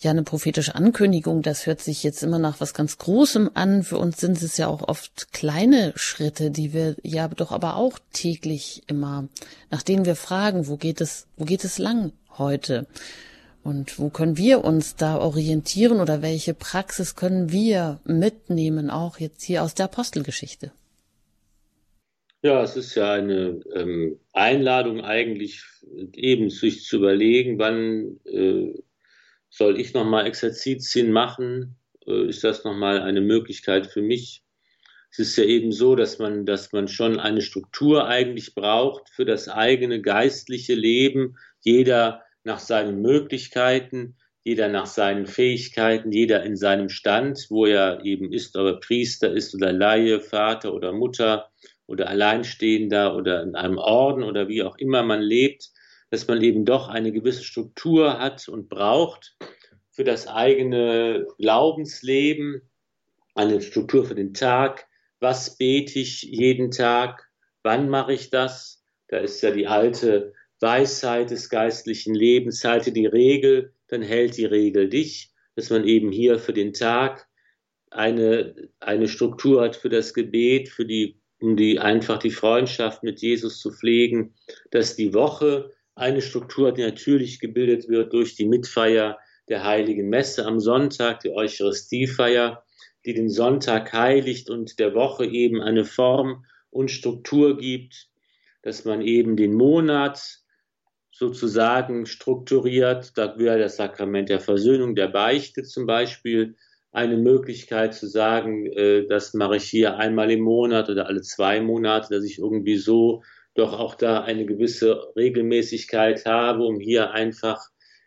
ja eine prophetische Ankündigung, das hört sich jetzt immer nach was ganz Großem an. Für uns sind es ja auch oft kleine Schritte, die wir ja doch aber auch täglich immer, nach denen wir fragen, wo geht es, wo geht es lang heute? Und wo können wir uns da orientieren oder welche Praxis können wir mitnehmen, auch jetzt hier aus der Apostelgeschichte? Ja, es ist ja eine ähm, Einladung eigentlich eben sich zu überlegen, wann äh, soll ich nochmal Exerzitien machen? Äh, ist das nochmal eine Möglichkeit für mich? Es ist ja eben so, dass man, dass man schon eine Struktur eigentlich braucht für das eigene geistliche Leben. Jeder nach seinen Möglichkeiten, jeder nach seinen Fähigkeiten, jeder in seinem Stand, wo er eben ist, ob er Priester ist oder Laie, Vater oder Mutter oder Alleinstehender oder in einem Orden oder wie auch immer man lebt dass man eben doch eine gewisse Struktur hat und braucht für das eigene Glaubensleben, eine Struktur für den Tag. Was bete ich jeden Tag? Wann mache ich das? Da ist ja die alte Weisheit des geistlichen Lebens, halte die Regel, dann hält die Regel dich, dass man eben hier für den Tag eine, eine Struktur hat für das Gebet, für die, um die einfach die Freundschaft mit Jesus zu pflegen, dass die Woche eine Struktur, die natürlich gebildet wird durch die Mitfeier der Heiligen Messe am Sonntag, die Eucharistiefeier, die den Sonntag heiligt und der Woche eben eine Form und Struktur gibt, dass man eben den Monat sozusagen strukturiert. Da wäre das Sakrament der Versöhnung, der Beichte zum Beispiel eine Möglichkeit zu sagen, äh, das mache ich hier einmal im Monat oder alle zwei Monate, dass ich irgendwie so doch auch da eine gewisse Regelmäßigkeit habe, um hier einfach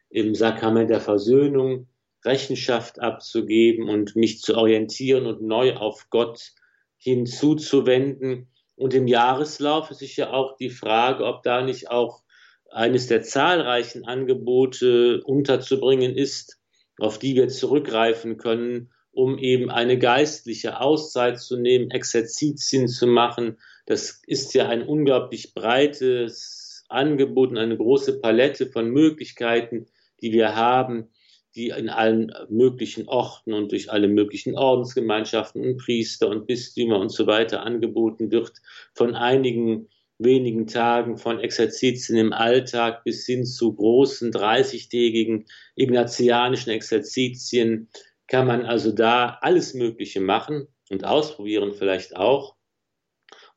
im Sakrament der Versöhnung Rechenschaft abzugeben und mich zu orientieren und neu auf Gott hinzuzuwenden. Und im Jahreslauf ist sicher auch die Frage, ob da nicht auch eines der zahlreichen Angebote unterzubringen ist, auf die wir zurückgreifen können, um eben eine geistliche Auszeit zu nehmen, Exerzitien zu machen, das ist ja ein unglaublich breites Angebot und eine große Palette von Möglichkeiten, die wir haben, die in allen möglichen Orten und durch alle möglichen Ordensgemeinschaften und Priester und Bistümer und so weiter angeboten wird, von einigen wenigen Tagen von Exerzitien im Alltag bis hin zu großen 30-tägigen ignatianischen Exerzitien kann man also da alles Mögliche machen und ausprobieren vielleicht auch.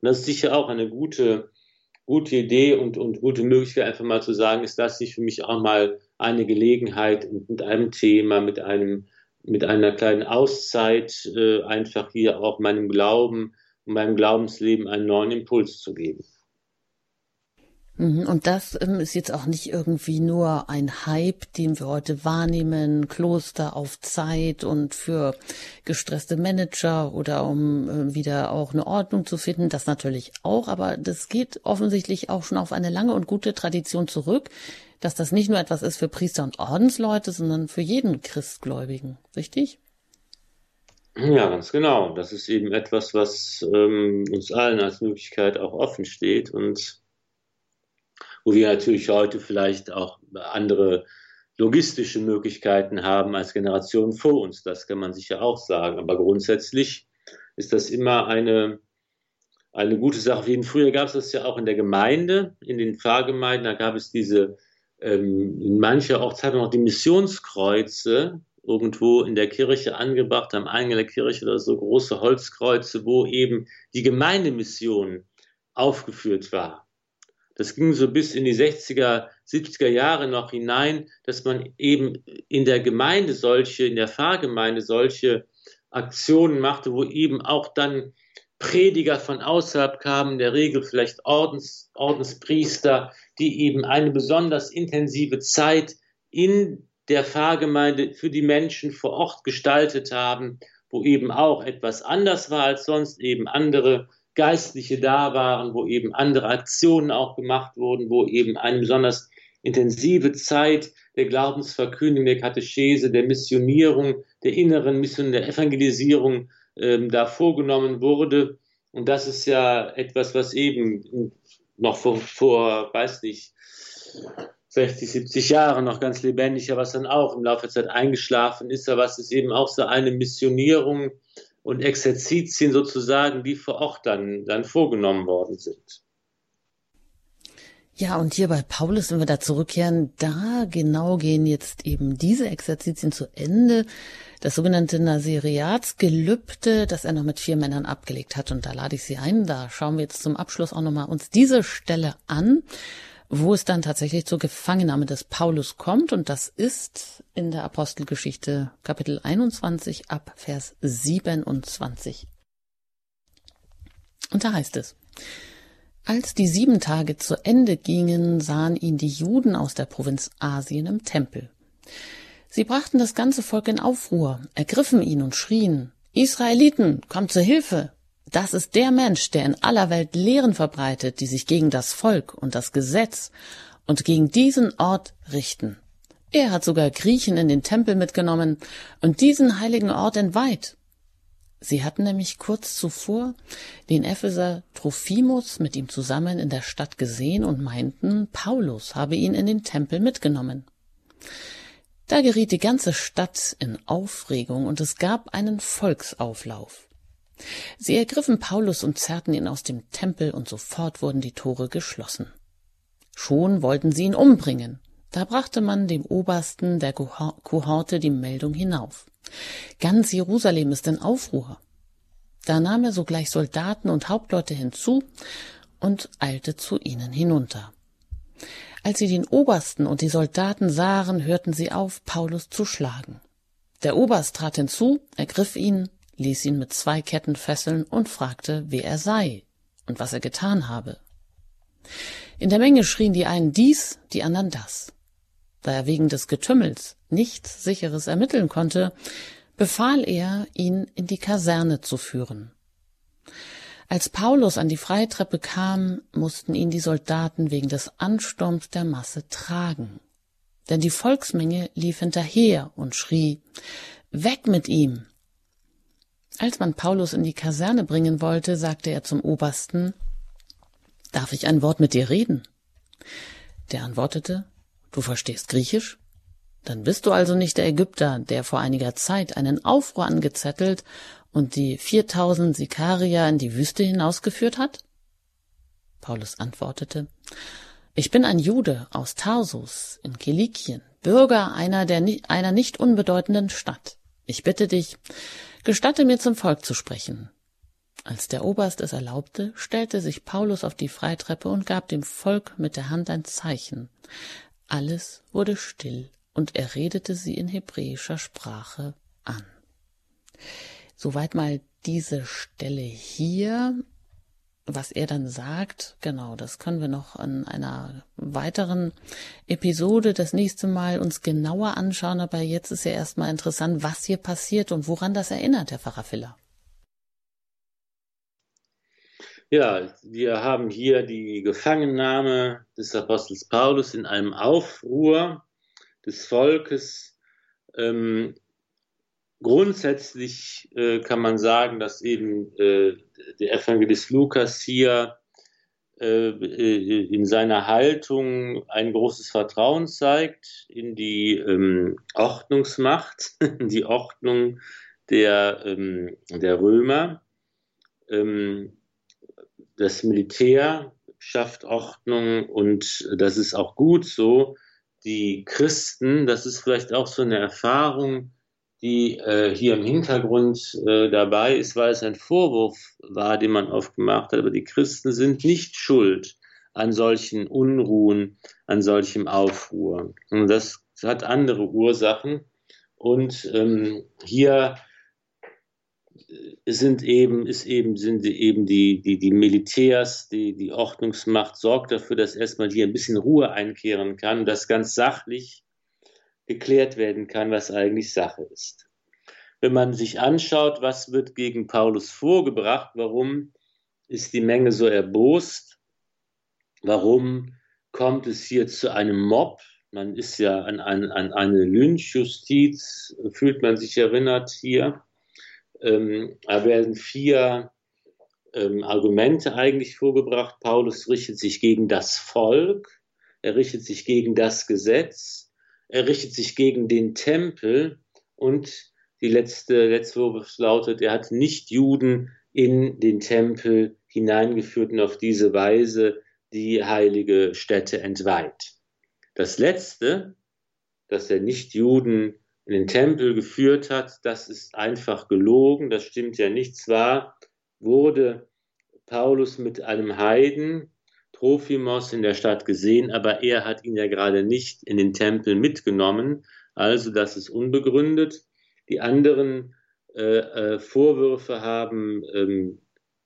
Und das ist sicher auch eine gute, gute Idee und, und gute Möglichkeit, einfach mal zu sagen, ist das nicht für mich auch mal eine Gelegenheit, mit einem Thema, mit einem, mit einer kleinen Auszeit, äh, einfach hier auch meinem Glauben und meinem Glaubensleben einen neuen Impuls zu geben. Mhm, und das ähm, ist jetzt auch nicht irgendwie nur ein Hype, den wir heute wahrnehmen, Kloster auf Zeit und für gestresste Manager oder um äh, wieder auch eine Ordnung zu finden, das natürlich auch, aber das geht offensichtlich auch schon auf eine lange und gute Tradition zurück, dass das nicht nur etwas ist für Priester und Ordensleute, sondern für jeden Christgläubigen, richtig? Ja, ganz genau. Das ist eben etwas, was ähm, uns allen als Möglichkeit auch offen steht und wo wir natürlich heute vielleicht auch andere logistische Möglichkeiten haben als Generation vor uns. Das kann man sicher auch sagen. Aber grundsätzlich ist das immer eine, eine gute Sache. Wie früher gab es das ja auch in der Gemeinde, in den Pfarrgemeinden, da gab es diese, ähm, in mancher Ortsteile noch die Missionskreuze, irgendwo in der Kirche angebracht, am Eingang der Kirche oder so große Holzkreuze, wo eben die Gemeindemission aufgeführt war. Das ging so bis in die 60er, 70er Jahre noch hinein, dass man eben in der Gemeinde solche, in der Pfarrgemeinde solche Aktionen machte, wo eben auch dann Prediger von außerhalb kamen, in der Regel vielleicht Ordens, Ordenspriester, die eben eine besonders intensive Zeit in der Pfarrgemeinde für die Menschen vor Ort gestaltet haben, wo eben auch etwas anders war als sonst, eben andere Geistliche da waren, wo eben andere Aktionen auch gemacht wurden, wo eben eine besonders intensive Zeit der Glaubensverkündigung, der Katechese, der Missionierung, der inneren Mission, der Evangelisierung ähm, da vorgenommen wurde. Und das ist ja etwas, was eben noch vor, vor weiß nicht, 60, 70 Jahren noch ganz lebendig, ja, was dann auch im Laufe der Zeit eingeschlafen ist, aber was ist eben auch so eine Missionierung und Exerzitien sozusagen, die vor Ort dann, dann vorgenommen worden sind. Ja, und hier bei Paulus, wenn wir da zurückkehren, da genau gehen jetzt eben diese Exerzitien zu Ende. Das sogenannte Nasiriatsgelübde, das er noch mit vier Männern abgelegt hat. Und da lade ich Sie ein, da schauen wir jetzt zum Abschluss auch nochmal uns diese Stelle an wo es dann tatsächlich zur Gefangennahme des Paulus kommt. Und das ist in der Apostelgeschichte Kapitel 21 ab Vers 27. Und da heißt es, als die sieben Tage zu Ende gingen, sahen ihn die Juden aus der Provinz Asien im Tempel. Sie brachten das ganze Volk in Aufruhr, ergriffen ihn und schrien, Israeliten, kommt zur Hilfe! Das ist der Mensch, der in aller Welt Lehren verbreitet, die sich gegen das Volk und das Gesetz und gegen diesen Ort richten. Er hat sogar Griechen in den Tempel mitgenommen und diesen heiligen Ort entweiht. Sie hatten nämlich kurz zuvor den Epheser Trophimus mit ihm zusammen in der Stadt gesehen und meinten, Paulus habe ihn in den Tempel mitgenommen. Da geriet die ganze Stadt in Aufregung und es gab einen Volksauflauf. Sie ergriffen Paulus und zerrten ihn aus dem Tempel, und sofort wurden die Tore geschlossen. Schon wollten sie ihn umbringen. Da brachte man dem Obersten der Kohorte die Meldung hinauf. Ganz Jerusalem ist in Aufruhr. Da nahm er sogleich Soldaten und Hauptleute hinzu und eilte zu ihnen hinunter. Als sie den Obersten und die Soldaten sahen, hörten sie auf, Paulus zu schlagen. Der Oberst trat hinzu, ergriff ihn, ließ ihn mit zwei Ketten fesseln und fragte, wer er sei und was er getan habe. In der Menge schrien die einen dies, die anderen das. Da er wegen des Getümmels nichts Sicheres ermitteln konnte, befahl er, ihn in die Kaserne zu führen. Als Paulus an die Freitreppe kam, mussten ihn die Soldaten wegen des Ansturms der Masse tragen. Denn die Volksmenge lief hinterher und schrie Weg mit ihm. Als man Paulus in die Kaserne bringen wollte, sagte er zum Obersten Darf ich ein Wort mit dir reden? Der antwortete Du verstehst Griechisch? Dann bist du also nicht der Ägypter, der vor einiger Zeit einen Aufruhr angezettelt und die viertausend Sikarier in die Wüste hinausgeführt hat? Paulus antwortete Ich bin ein Jude aus Tarsus in Kilikien, Bürger einer, der, einer nicht unbedeutenden Stadt. Ich bitte dich, Gestatte mir zum Volk zu sprechen. Als der Oberst es erlaubte, stellte sich Paulus auf die Freitreppe und gab dem Volk mit der Hand ein Zeichen. Alles wurde still, und er redete sie in hebräischer Sprache an. Soweit mal diese Stelle hier was er dann sagt, genau, das können wir noch in einer weiteren Episode das nächste Mal uns genauer anschauen. Aber jetzt ist ja erstmal interessant, was hier passiert und woran das erinnert, Herr Pfarrer Filler. Ja, wir haben hier die Gefangennahme des Apostels Paulus in einem Aufruhr des Volkes. Ähm, grundsätzlich äh, kann man sagen, dass eben äh, der Evangelist Lukas hier äh, äh, in seiner Haltung ein großes Vertrauen zeigt in die ähm, Ordnungsmacht, <laughs> die Ordnung der, ähm, der Römer. Ähm, das Militär schafft Ordnung und das ist auch gut so. Die Christen, das ist vielleicht auch so eine Erfahrung, die äh, hier im Hintergrund äh, dabei ist, weil es ein Vorwurf war, den man oft gemacht hat. Aber die Christen sind nicht schuld an solchen Unruhen, an solchem Aufruhr. Und das hat andere Ursachen. Und ähm, hier sind eben, ist eben, sind eben die, die, die Militärs, die, die Ordnungsmacht sorgt dafür, dass erstmal hier ein bisschen Ruhe einkehren kann, dass ganz sachlich geklärt werden kann, was eigentlich Sache ist. Wenn man sich anschaut, was wird gegen Paulus vorgebracht, warum ist die Menge so erbost, warum kommt es hier zu einem Mob, man ist ja an, an, an eine Lynchjustiz, fühlt man sich erinnert hier, ähm, da werden vier ähm, Argumente eigentlich vorgebracht. Paulus richtet sich gegen das Volk, er richtet sich gegen das Gesetz, er richtet sich gegen den Tempel und die letzte, letzte Vorwurf lautet, er hat nicht Juden in den Tempel hineingeführt und auf diese Weise die heilige Stätte entweiht. Das letzte, dass er nicht Juden in den Tempel geführt hat, das ist einfach gelogen, das stimmt ja nicht. Zwar wurde Paulus mit einem Heiden, Trophimos, in der Stadt gesehen, aber er hat ihn ja gerade nicht in den Tempel mitgenommen, also das ist unbegründet. Die anderen äh, äh, Vorwürfe haben ähm,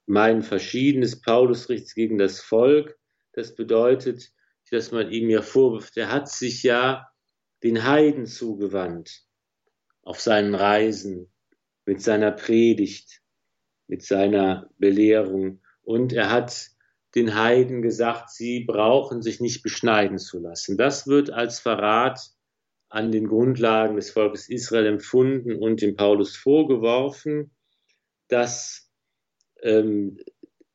meinen verschiedenes. Paulus richtet gegen das Volk. Das bedeutet, dass man ihm ja vorwirft, er hat sich ja den Heiden zugewandt auf seinen Reisen, mit seiner Predigt, mit seiner Belehrung. Und er hat den Heiden gesagt, sie brauchen sich nicht beschneiden zu lassen. Das wird als Verrat an den Grundlagen des Volkes Israel empfunden und dem Paulus vorgeworfen, dass ähm,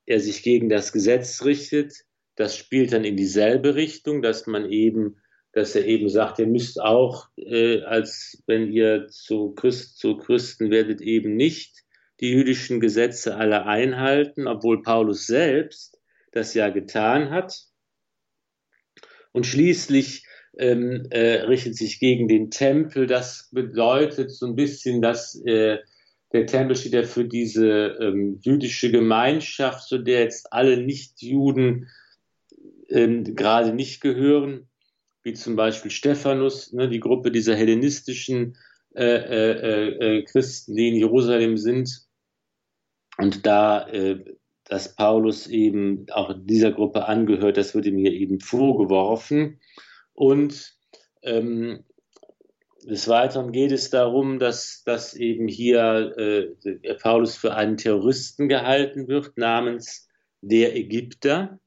er sich gegen das Gesetz richtet. Das spielt dann in dieselbe Richtung, dass man eben dass er eben sagt, ihr müsst auch, äh, als wenn ihr zu, Christ, zu Christen werdet, eben nicht die jüdischen Gesetze alle einhalten, obwohl Paulus selbst das ja getan hat. Und schließlich ähm, äh, richtet sich gegen den Tempel. Das bedeutet so ein bisschen, dass äh, der Tempel steht ja für diese ähm, jüdische Gemeinschaft, zu der jetzt alle Nichtjuden ähm, gerade nicht gehören wie zum Beispiel Stephanus, ne, die Gruppe dieser hellenistischen äh, äh, äh, Christen, die in Jerusalem sind. Und da, äh, dass Paulus eben auch dieser Gruppe angehört, das wird ihm hier eben vorgeworfen. Und ähm, des Weiteren geht es darum, dass, dass eben hier äh, Paulus für einen Terroristen gehalten wird, namens der Ägypter.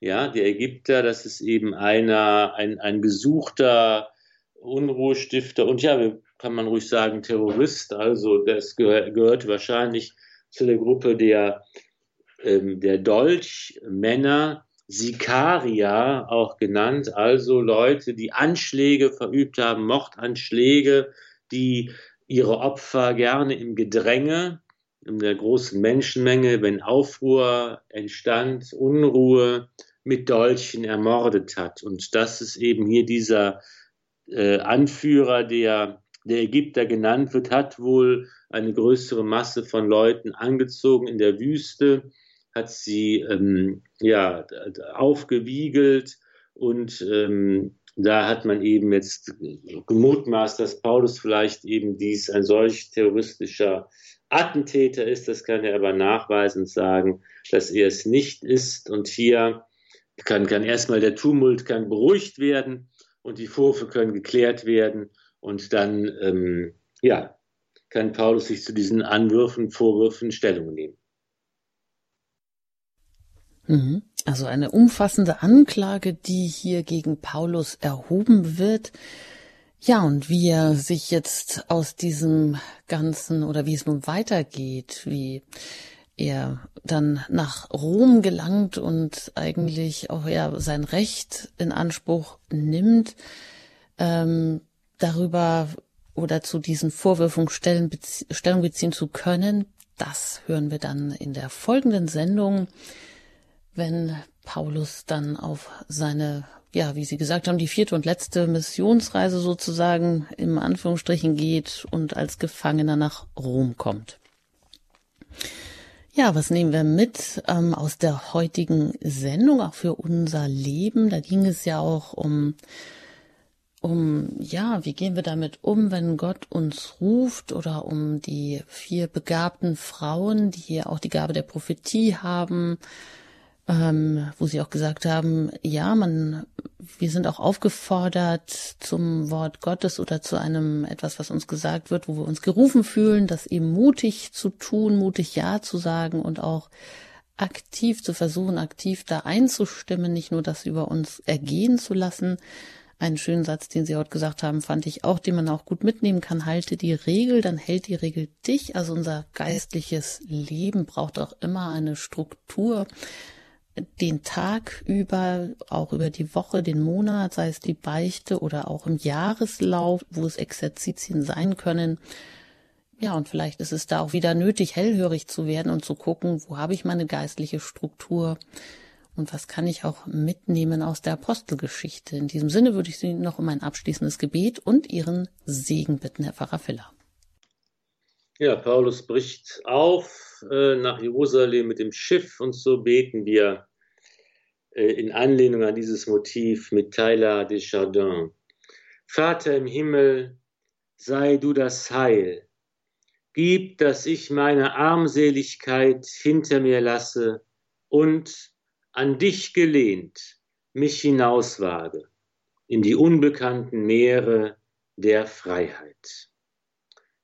Ja, der Ägypter, das ist eben einer, ein, ein gesuchter Unruhestifter und ja, kann man ruhig sagen, Terrorist. Also das gehör, gehört wahrscheinlich zu der Gruppe der, ähm, der Dolchmänner, Sikaria auch genannt, also Leute, die Anschläge verübt haben, Mordanschläge, die ihre Opfer gerne im Gedränge, in der großen Menschenmenge, wenn Aufruhr entstand, Unruhe, mit Dolchen ermordet hat. Und das ist eben hier dieser äh, Anführer, der der Ägypter genannt wird, hat wohl eine größere Masse von Leuten angezogen in der Wüste, hat sie ähm, ja, aufgewiegelt und ähm, da hat man eben jetzt gemutmaßt, dass Paulus vielleicht eben dies ein solch terroristischer Attentäter ist. Das kann er aber nachweisend sagen, dass er es nicht ist. Und hier kann, kann erstmal der Tumult kann beruhigt werden und die Vorwürfe können geklärt werden und dann ähm, ja, kann Paulus sich zu diesen Anwürfen, Vorwürfen Stellung nehmen. Mhm. Also eine umfassende Anklage, die hier gegen Paulus erhoben wird. Ja, und wie er sich jetzt aus diesem Ganzen oder wie es nun weitergeht, wie er dann nach Rom gelangt und eigentlich auch ja sein Recht in Anspruch nimmt, ähm, darüber oder zu diesen Vorwürfen Stellung, bezie Stellung beziehen zu können, das hören wir dann in der folgenden Sendung, wenn Paulus dann auf seine ja, wie Sie gesagt haben, die vierte und letzte Missionsreise sozusagen im Anführungsstrichen geht und als Gefangener nach Rom kommt. Ja, was nehmen wir mit ähm, aus der heutigen Sendung, auch für unser Leben? Da ging es ja auch um, um, ja, wie gehen wir damit um, wenn Gott uns ruft oder um die vier begabten Frauen, die hier auch die Gabe der Prophetie haben, ähm, wo sie auch gesagt haben, ja, man, wir sind auch aufgefordert zum Wort Gottes oder zu einem etwas, was uns gesagt wird, wo wir uns gerufen fühlen, das eben mutig zu tun, mutig Ja zu sagen und auch aktiv zu versuchen, aktiv da einzustimmen, nicht nur das über uns ergehen zu lassen. Einen schönen Satz, den Sie heute gesagt haben, fand ich auch, den man auch gut mitnehmen kann. Halte die Regel, dann hält die Regel dich. Also unser geistliches Leben braucht auch immer eine Struktur, den Tag über, auch über die Woche, den Monat, sei es die Beichte oder auch im Jahreslauf, wo es Exerzitien sein können. Ja, und vielleicht ist es da auch wieder nötig, hellhörig zu werden und zu gucken, wo habe ich meine geistliche Struktur und was kann ich auch mitnehmen aus der Apostelgeschichte. In diesem Sinne würde ich Sie noch um ein abschließendes Gebet und Ihren Segen bitten, Herr Pfarrer Filler. Ja, Paulus bricht auf äh, nach Jerusalem mit dem Schiff und so beten wir äh, in Anlehnung an dieses Motiv mit Tyler de Chardin. Vater im Himmel, sei du das Heil. Gib, dass ich meine Armseligkeit hinter mir lasse und an dich gelehnt mich hinauswage in die unbekannten Meere der Freiheit.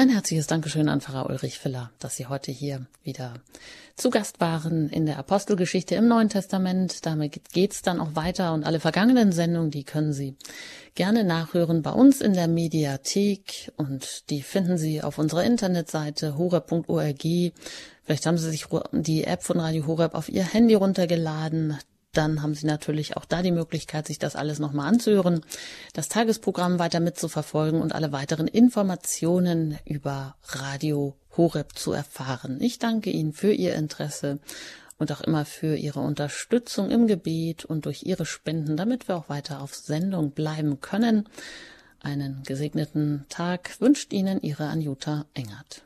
Ein herzliches Dankeschön an Pfarrer Ulrich Filler, dass Sie heute hier wieder zu Gast waren in der Apostelgeschichte im Neuen Testament. Damit geht's dann auch weiter und alle vergangenen Sendungen, die können Sie gerne nachhören bei uns in der Mediathek und die finden Sie auf unserer Internetseite horeb.org. Vielleicht haben Sie sich die App von Radio Horeb auf Ihr Handy runtergeladen dann haben Sie natürlich auch da die Möglichkeit, sich das alles nochmal anzuhören, das Tagesprogramm weiter mitzuverfolgen und alle weiteren Informationen über Radio Horeb zu erfahren. Ich danke Ihnen für Ihr Interesse und auch immer für Ihre Unterstützung im Gebet und durch Ihre Spenden, damit wir auch weiter auf Sendung bleiben können. Einen gesegneten Tag wünscht Ihnen Ihre Anjuta Engert.